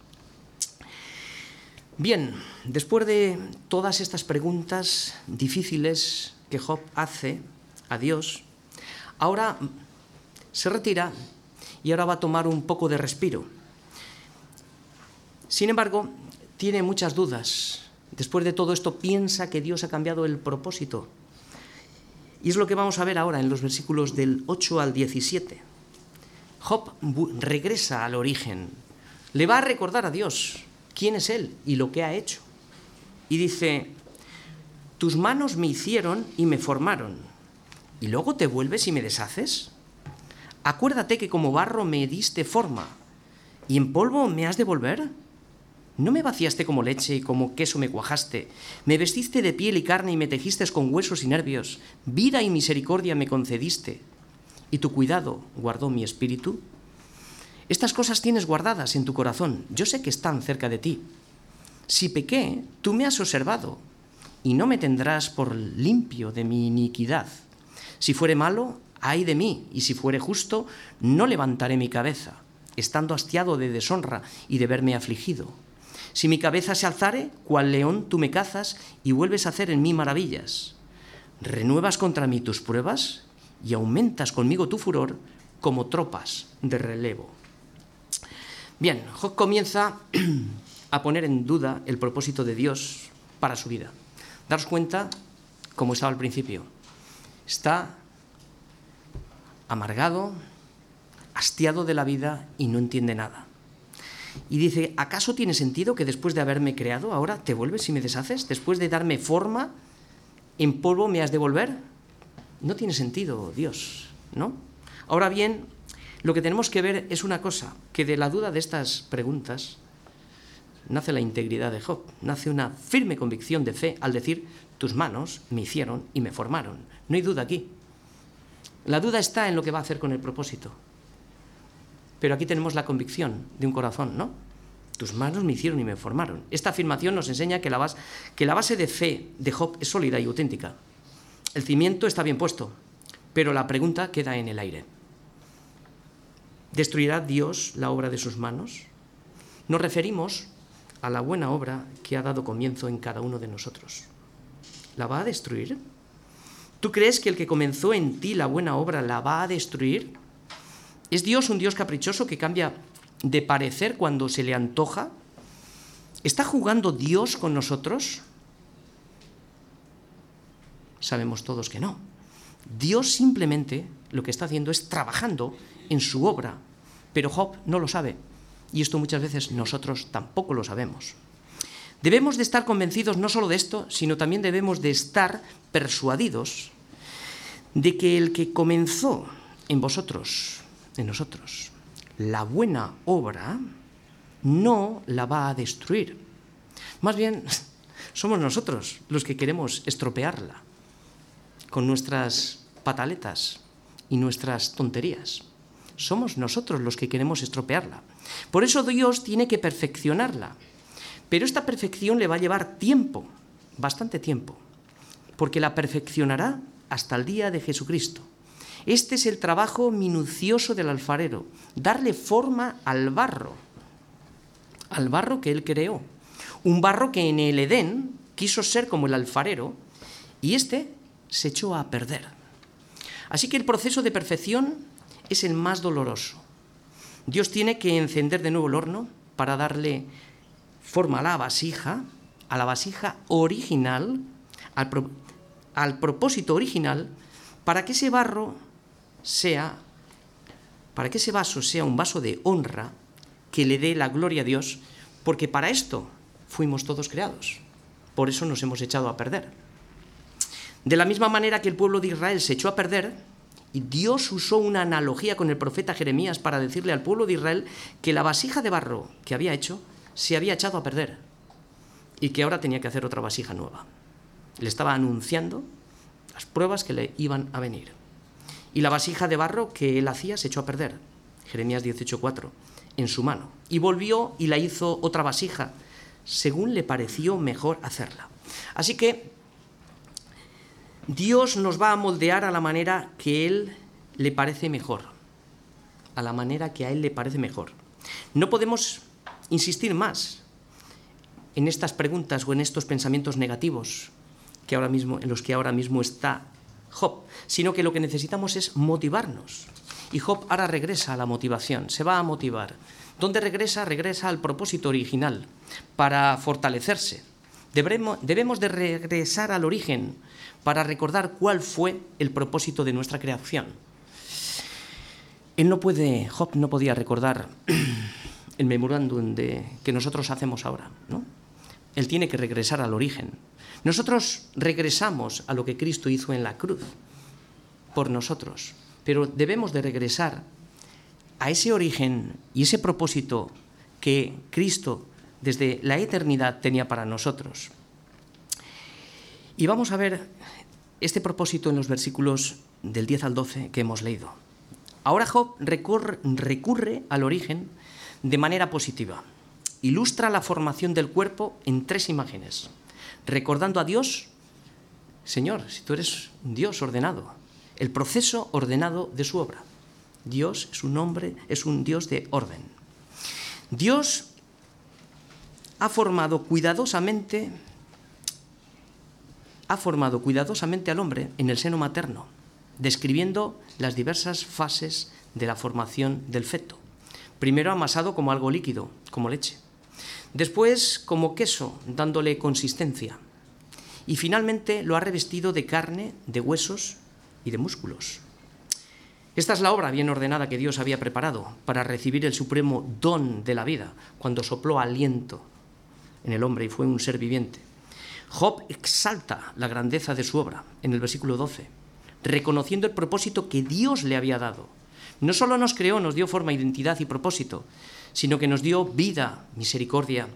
Bien, después de todas estas preguntas difíciles que Job hace a Dios, ahora se retira y ahora va a tomar un poco de respiro. Sin embargo, tiene muchas dudas Después de todo esto, piensa que Dios ha cambiado el propósito. Y es lo que vamos a ver ahora en los versículos del 8 al 17. Job regresa al origen, le va a recordar a Dios quién es Él y lo que ha hecho. Y dice, tus manos me hicieron y me formaron, y luego te vuelves y me deshaces. Acuérdate que como barro me diste forma, y en polvo me has de volver. No me vaciaste como leche y como queso me cuajaste, me vestiste de piel y carne y me tejiste con huesos y nervios, vida y misericordia me concediste, y tu cuidado guardó mi espíritu. Estas cosas tienes guardadas en tu corazón. Yo sé que están cerca de ti. Si pequé, tú me has observado y no me tendrás por limpio de mi iniquidad. Si fuere malo, ay de mí, y si fuere justo, no levantaré mi cabeza, estando hastiado de deshonra y de verme afligido. Si mi cabeza se alzare, cual león tú me cazas y vuelves a hacer en mí maravillas. Renuevas contra mí tus pruebas y aumentas conmigo tu furor como tropas de relevo. Bien, Job comienza a poner en duda el propósito de Dios para su vida. Daros cuenta, como estaba al principio, está amargado, hastiado de la vida y no entiende nada. Y dice, ¿acaso tiene sentido que después de haberme creado, ahora te vuelves y me deshaces? Después de darme forma, en polvo me has de volver? No tiene sentido, Dios, ¿no? Ahora bien, lo que tenemos que ver es una cosa, que de la duda de estas preguntas nace la integridad de Job, nace una firme convicción de fe al decir, tus manos me hicieron y me formaron. No hay duda aquí. La duda está en lo que va a hacer con el propósito. Pero aquí tenemos la convicción de un corazón, ¿no? Tus manos me hicieron y me formaron. Esta afirmación nos enseña que la, base, de fe de Job es sólida y auténtica. El cimiento está bien puesto, pero la pregunta queda en el aire. ¿Destruirá Dios la obra de sus manos? Nos referimos a la buena obra que ha dado comienzo en cada uno de nosotros. ¿La va a destruir? ¿Tú crees que el que comenzó en ti la buena obra la va a destruir? ¿Es Dios un Dios caprichoso que cambia de parecer cuando se le antoja? ¿Está jugando Dios con nosotros? Sabemos todos que no. Dios simplemente lo que está haciendo es trabajando en su obra, pero Job no lo sabe. Y esto muchas veces nosotros tampoco lo sabemos. Debemos de estar convencidos no solo de esto, sino también debemos de estar persuadidos de que el que comenzó en vosotros en nosotros. La buena obra no la va a destruir. Más bien, somos nosotros los que queremos estropearla con nuestras pataletas y nuestras tonterías. Somos nosotros los que queremos estropearla. Por eso Dios tiene que perfeccionarla. Pero esta perfección le va a llevar tiempo, bastante tiempo, porque la perfeccionará hasta el día de Jesucristo. Este es el trabajo minucioso del alfarero, darle forma al barro, al barro que él creó. Un barro que en el Edén quiso ser como el alfarero y este se echó a perder. Así que el proceso de perfección es el más doloroso. Dios tiene que encender de nuevo el horno para darle forma a la vasija, a la vasija original, al, al propósito original, para que ese barro sea, para que ese vaso sea un vaso de honra que le dé la gloria a Dios, porque para esto fuimos todos creados. Por eso nos hemos echado a perder. De la misma manera que el pueblo de Israel se echó a perder, y Dios usó una analogía con el profeta Jeremías para decirle al pueblo de Israel que la vasija de barro que había hecho se había echado a perder y que ahora tenía que hacer otra vasija nueva. Le estaba anunciando las pruebas que le iban a venir y la vasija de barro que él hacía se echó a perder. Jeremías 18:4, en su mano. Y volvió y la hizo otra vasija, según le pareció mejor hacerla. Así que Dios nos va a moldear a la manera que Él le parece mejor, a la manera que a Él le parece mejor. No podemos insistir más en estas preguntas o en estos pensamientos negativos que ahora mismo, en los que ahora mismo está Job, sino que lo que necesitamos es motivarnos. Y Job ahora regresa a la motivación, se va a motivar. ¿Dónde regresa? Regresa al propósito original, para fortalecerse. Debemos, de regresar al origen para recordar cuál fue el propósito de nuestra creación. Él no puede, Job no podía recordar el memorándum de, que nosotros hacemos ahora, ¿no? Él tiene que regresar al origen, nosotros regresamos a lo que Cristo hizo en la cruz por nosotros, pero debemos de regresar a ese origen y ese propósito que Cristo desde la eternidad tenía para nosotros. Y vamos a ver este propósito en los versículos del 10 al 12 que hemos leído. Ahora Job recurre, al origen de manera positiva. Ilustra la formación del cuerpo en tres imágenes, recordando a Dios, Señor, si tú eres un Dios ordenado, el proceso ordenado de su obra. Dios es un hombre, es un Dios de orden. Dios ha formado cuidadosamente ha formado cuidadosamente al hombre en el seno materno, describiendo las diversas fases de la formación del feto. Primero amasado como algo líquido, como leche. Después como queso, dándole consistencia. Y finalmente lo ha revestido de carne, de huesos y de músculos. Esta es la obra bien ordenada que Dios había preparado para recibir el supremo don de la vida, cuando sopló aliento en el hombre y fue un ser viviente. Job exalta la grandeza de su obra en el versículo 12, reconociendo el propósito que Dios le había dado. No solo nos creó, nos dio forma, identidad y propósito, sino que nos dio vida, misericordia,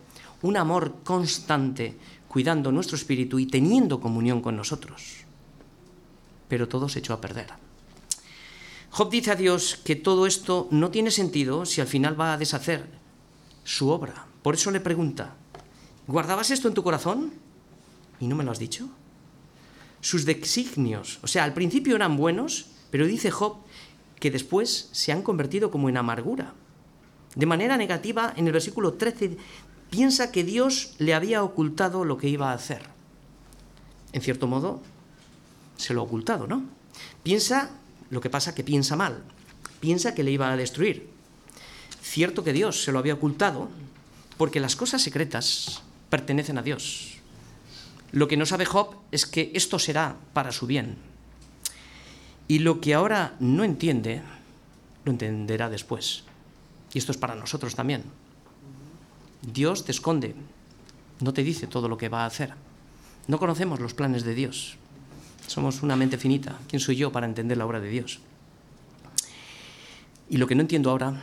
un amor constante, cuidando nuestro espíritu y teniendo comunión con nosotros. Pero todo se echó a perder. Job dice a Dios que todo esto no tiene sentido si al final va a deshacer su obra. Por eso le pregunta, ¿guardabas esto en tu corazón? ¿Y no me lo has dicho? Sus designios, o sea, al principio eran buenos, pero dice Job que después se han convertido como en amargura. De manera negativa, en el versículo 13, piensa que Dios le había ocultado lo que iba a hacer. En cierto modo, se lo ha ocultado, ¿no? Piensa, lo que pasa que piensa mal, piensa que le iba a destruir. Cierto que Dios se lo había ocultado, porque las cosas secretas pertenecen a Dios. Lo que no sabe Job es que esto será para su bien. Y lo que ahora no entiende, lo entenderá después. Y esto es para nosotros también. Dios te esconde, no te dice todo lo que va a hacer. No conocemos los planes de Dios. Somos una mente finita. ¿Quién soy yo para entender la obra de Dios? Y lo que no entiendo ahora,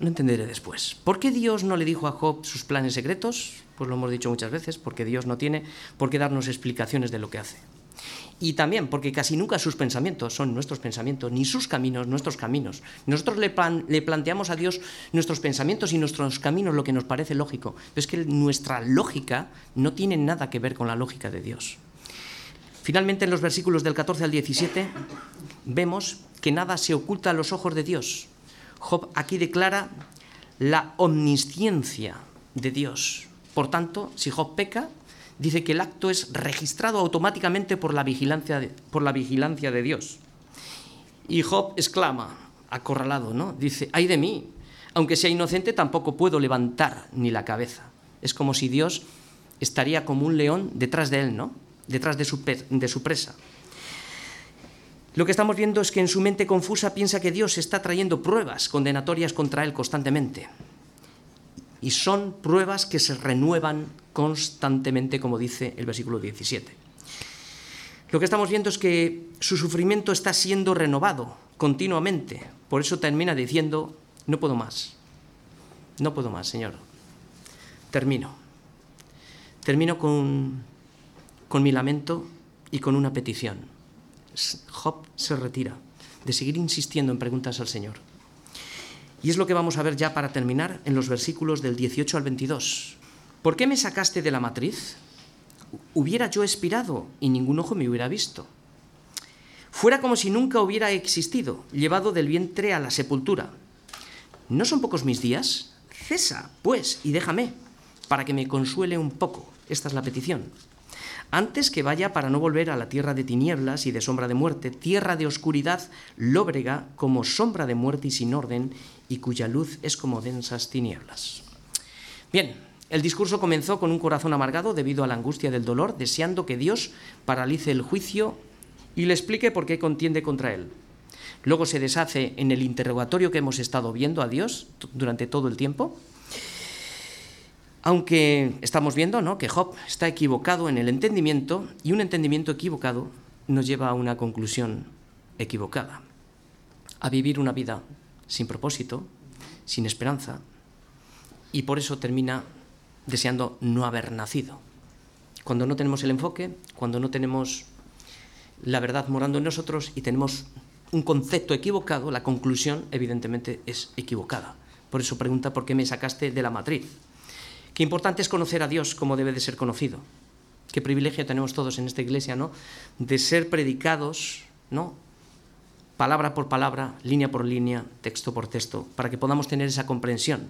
lo entenderé después. ¿Por qué Dios no le dijo a Job sus planes secretos? Pues lo hemos dicho muchas veces, porque Dios no tiene por qué darnos explicaciones de lo que hace. Y también porque casi nunca sus pensamientos son nuestros pensamientos, ni sus caminos nuestros caminos. Nosotros le, planteamos a Dios nuestros pensamientos y nuestros caminos lo que nos parece lógico. Pero es que nuestra lógica no tiene nada que ver con la lógica de Dios. Finalmente, en los versículos del 14 al 17, vemos que nada se oculta a los ojos de Dios. Job aquí declara la omnisciencia de Dios. Por tanto, si Job peca, dice que el acto es registrado automáticamente por la vigilancia de, Dios. Y Job exclama, acorralado, ¿no? Dice, ay de mí, aunque sea inocente tampoco puedo levantar ni la cabeza. Es como si Dios estaría como un león detrás de él, ¿no? Detrás de su presa. Lo que estamos viendo es que en su mente confusa piensa que Dios está trayendo pruebas condenatorias contra él constantemente y son pruebas que se renuevan constantemente, como dice el versículo 17. Lo que estamos viendo es que su sufrimiento está siendo renovado continuamente. Por eso termina diciendo, no puedo más, no puedo más, Señor. Termino. Termino con, con mi lamento y con una petición. Job se retira de seguir insistiendo en preguntas al Señor. Y es lo que vamos a ver ya para terminar en los versículos del 18 al 22. ¿Por qué me sacaste de la matriz? Hubiera yo expirado y ningún ojo me hubiera visto. Fuera como si nunca hubiera existido, llevado del vientre a la sepultura. ¿No son pocos mis días? Cesa, pues, y déjame, para que me consuele un poco. Esta es la petición antes que vaya para no volver a la tierra de tinieblas y de sombra de muerte, tierra de oscuridad, lóbrega como sombra de muerte y sin orden, y cuya luz es como densas tinieblas. Bien, el discurso comenzó con un corazón amargado debido a la angustia del dolor, deseando que Dios paralice el juicio y le explique por qué contiende contra él. Luego se deshace en el interrogatorio que hemos estado viendo a Dios durante todo el tiempo, aunque estamos viendo ¿no? que Job está equivocado en el entendimiento y un entendimiento equivocado nos lleva a una conclusión equivocada, a vivir una vida sin propósito, sin esperanza, y por eso termina deseando no haber nacido. Cuando no tenemos el enfoque, cuando no tenemos la verdad morando en nosotros y tenemos un concepto equivocado, la conclusión evidentemente es equivocada. Por eso pregunta por qué me sacaste de la matriz. Qué importante es conocer a Dios como debe de ser conocido. Qué privilegio tenemos todos en esta iglesia, ¿no? De ser predicados, ¿no? Palabra por palabra, línea por línea, texto por texto, para que podamos tener esa comprensión.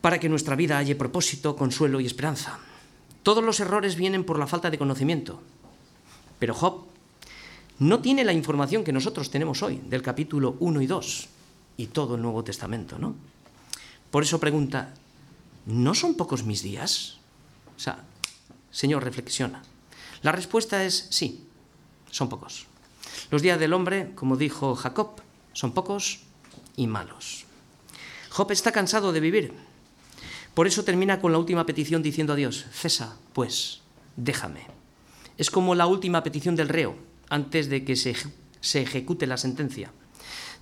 Para que nuestra vida haya propósito, consuelo y esperanza. Todos los errores vienen por la falta de conocimiento. Pero Job no tiene la información que nosotros tenemos hoy, del capítulo 1 y 2, y todo el Nuevo Testamento, ¿no? Por eso pregunta, ¿no son pocos mis días? O sea, Señor, reflexiona. La respuesta es sí, son pocos. Los días del hombre, como dijo Jacob, son pocos y malos. Job está cansado de vivir. Por eso termina con la última petición diciendo a Dios, cesa, pues, déjame. Es como la última petición del reo antes de que se, se ejecute la sentencia.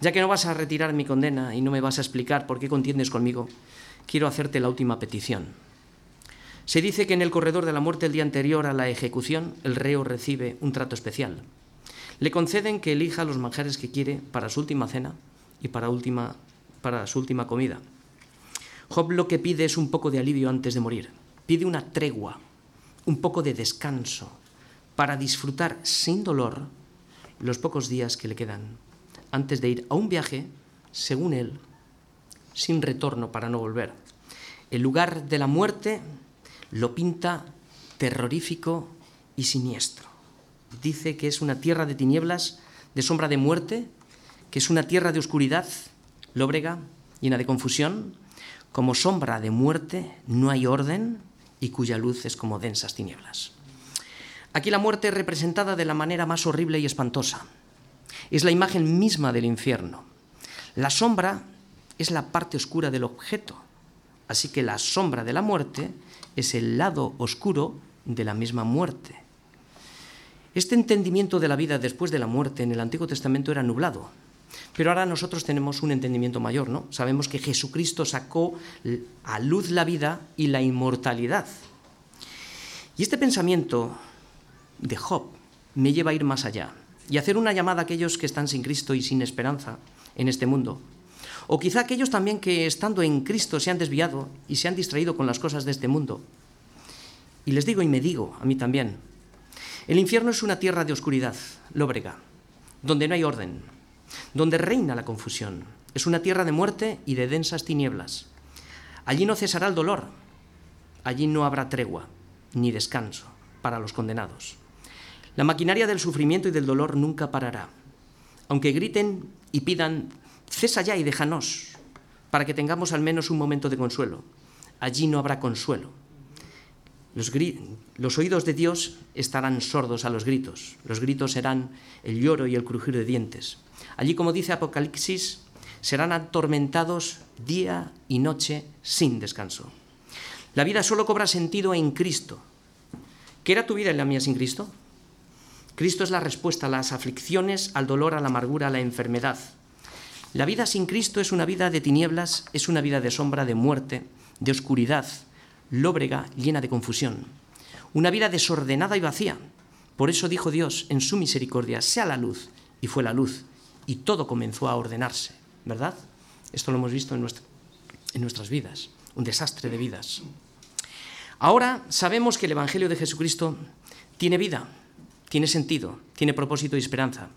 Ya que no vas a retirar mi condena y no me vas a explicar por qué contiendes conmigo, quiero hacerte la última petición. Se dice que en el corredor de la muerte el día anterior a la ejecución, el reo recibe un trato especial. Le conceden que elija los manjares que quiere para su última cena y para, última, para su última comida. Job lo que pide es un poco de alivio antes de morir. Pide una tregua, un poco de descanso, para disfrutar sin dolor los pocos días que le quedan antes de ir a un viaje, según él, sin retorno para no volver. El lugar de la muerte lo pinta terrorífico y siniestro. Dice que es una tierra de tinieblas, de sombra de muerte, que es una tierra de oscuridad, lóbrega, llena de confusión. Como sombra de muerte no hay orden y cuya luz es como densas tinieblas. Aquí la muerte es representada de la manera más horrible y espantosa. Es la imagen misma del infierno. La sombra es la parte oscura del objeto, así que la sombra de la muerte es el lado oscuro de la misma muerte. Este entendimiento de la vida después de la muerte en el Antiguo Testamento era nublado, pero ahora nosotros tenemos un entendimiento mayor, ¿no? Sabemos que Jesucristo sacó a luz la vida y la inmortalidad. Y este pensamiento de Job me lleva a ir más allá y hacer una llamada a aquellos que están sin Cristo y sin esperanza en este mundo. O quizá aquellos también que estando en Cristo se han desviado y se han distraído con las cosas de este mundo. Y les digo y me digo a mí también, el infierno es una tierra de oscuridad, lóbrega, donde no hay orden, donde reina la confusión. Es una tierra de muerte y de densas tinieblas. Allí no cesará el dolor, allí no habrá tregua ni descanso para los condenados. La maquinaria del sufrimiento y del dolor nunca parará. Aunque griten y pidan, cesa ya y déjanos, para que tengamos al menos un momento de consuelo. Allí no habrá consuelo. Los, oídos de Dios estarán sordos a los gritos. Los gritos serán el lloro y el crujir de dientes. Allí, como dice Apocalipsis, serán atormentados día y noche sin descanso. La vida solo cobra sentido en Cristo. ¿Qué era tu vida en la mía sin Cristo? Cristo es la respuesta a las aflicciones, al dolor, a la amargura, a la enfermedad. La vida sin Cristo es una vida de tinieblas, es una vida de sombra, de muerte, de oscuridad, lóbrega, llena de confusión. Una vida desordenada y vacía. Por eso dijo Dios en su misericordia, sea la luz, y fue la luz, y todo comenzó a ordenarse, ¿verdad? Esto lo hemos visto en, nuestras vidas, un desastre de vidas. Ahora sabemos que el Evangelio de Jesucristo tiene vida, tiene sentido, tiene propósito y esperanza.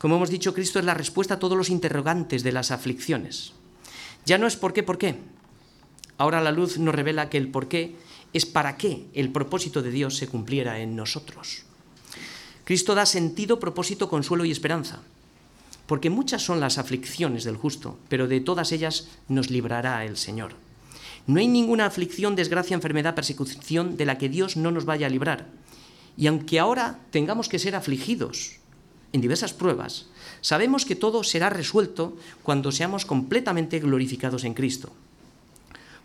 Como hemos dicho, Cristo es la respuesta a todos los interrogantes de las aflicciones. Ya no es por qué, por qué. Ahora la luz nos revela que el por qué es para qué el propósito de Dios se cumpliera en nosotros. Cristo da sentido, propósito, consuelo y esperanza. Porque muchas son las aflicciones del justo, pero de todas ellas nos librará el Señor. No hay ninguna aflicción, desgracia, enfermedad, persecución de la que Dios no nos vaya a librar. Y aunque ahora tengamos que ser afligidos en diversas pruebas, sabemos que todo será resuelto cuando seamos completamente glorificados en Cristo.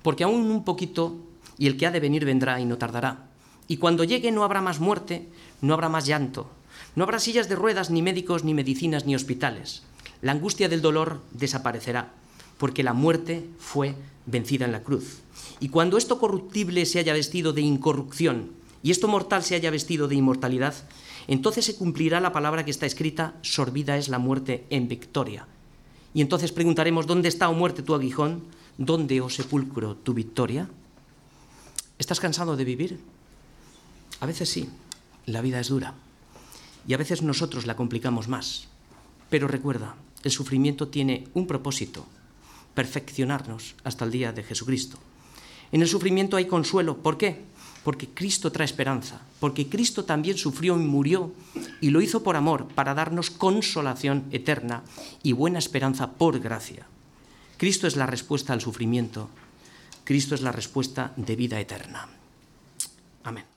Porque aún un poquito, y el que ha de venir vendrá y no tardará. Y cuando llegue no habrá más muerte, no habrá más llanto, no habrá sillas de ruedas, ni médicos, ni medicinas, ni hospitales. La angustia del dolor desaparecerá, porque la muerte fue vencida en la cruz. Y cuando esto corruptible se haya vestido de incorrupción, y esto mortal se haya vestido de inmortalidad, entonces se cumplirá la palabra que está escrita, sorbida es la muerte en victoria. Y entonces preguntaremos, ¿dónde está, o oh muerte, tu aguijón? ¿Dónde, o oh sepulcro, tu victoria? ¿Estás cansado de vivir? A veces sí, la vida es dura. Y a veces nosotros la complicamos más. Pero recuerda, el sufrimiento tiene un propósito, perfeccionarnos hasta el día de Jesucristo. En el sufrimiento hay consuelo. ¿Por qué? Porque Cristo trae esperanza, porque Cristo también sufrió y murió y lo hizo por amor, para darnos consolación eterna y buena esperanza por gracia. Cristo es la respuesta al sufrimiento, Cristo es la respuesta de vida eterna. Amén.